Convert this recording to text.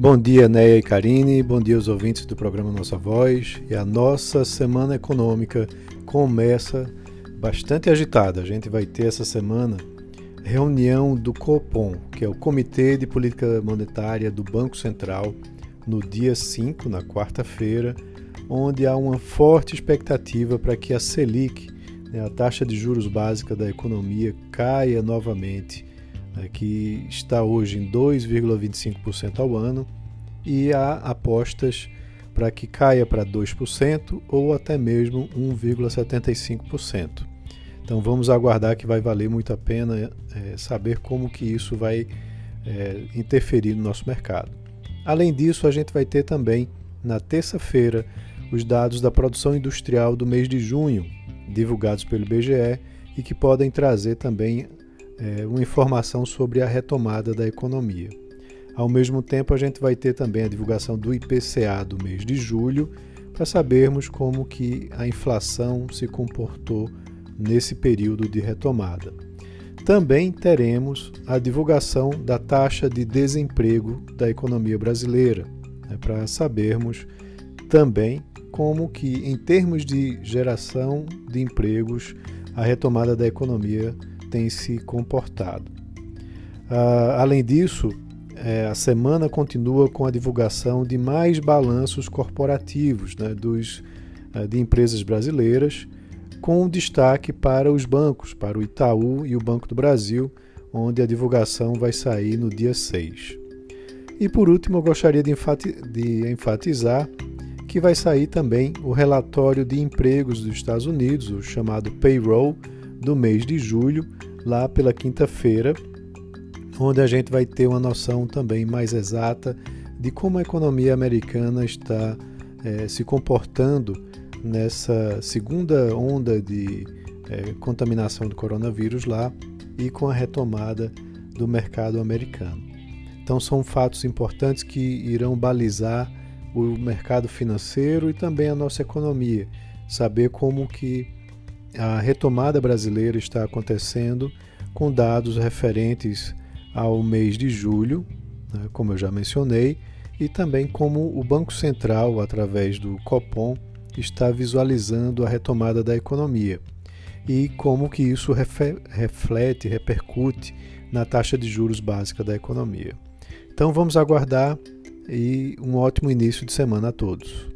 Bom dia, Neia e Karine, bom dia aos ouvintes do programa Nossa Voz. E a nossa semana econômica começa bastante agitada. A gente vai ter essa semana reunião do COPOM, que é o Comitê de Política Monetária do Banco Central, no dia 5, na quarta-feira, onde há uma forte expectativa para que a Selic, né, a taxa de juros básica da economia, caia novamente né, que está hoje em 2,25% ao ano, e há apostas para que caia para 2% ou até mesmo 1,75%. Então vamos aguardar que vai valer muito a pena é, saber como que isso vai é, interferir no nosso mercado. Além disso, a gente vai ter também na terça-feira os dados da produção industrial do mês de junho, divulgados pelo IBGE e que podem trazer também é, uma informação sobre a retomada da economia. Ao mesmo tempo, a gente vai ter também a divulgação do IPCA do mês de julho, para sabermos como que a inflação se comportou nesse período de retomada. Também teremos a divulgação da taxa de desemprego da economia brasileira, né, para sabermos também como que, em termos de geração de empregos, a retomada da economia tem se comportado. Uh, além disso, é, a semana continua com a divulgação de mais balanços corporativos né, dos, uh, de empresas brasileiras, com destaque para os bancos, para o Itaú e o Banco do Brasil, onde a divulgação vai sair no dia 6. E por último, eu gostaria de, de enfatizar que vai sair também o relatório de empregos dos Estados Unidos, o chamado payroll, do mês de julho, lá pela quinta-feira, onde a gente vai ter uma noção também mais exata de como a economia americana está é, se comportando nessa segunda onda de é, contaminação do coronavírus lá e com a retomada do mercado americano. Então, são fatos importantes que irão balizar o mercado financeiro e também a nossa economia, saber como que a retomada brasileira está acontecendo com dados referentes ao mês de julho, né, como eu já mencionei, e também como o Banco Central, através do Copom, está visualizando a retomada da economia e como que isso reflete, repercute na taxa de juros básica da economia. Então vamos aguardar e um ótimo início de semana a todos.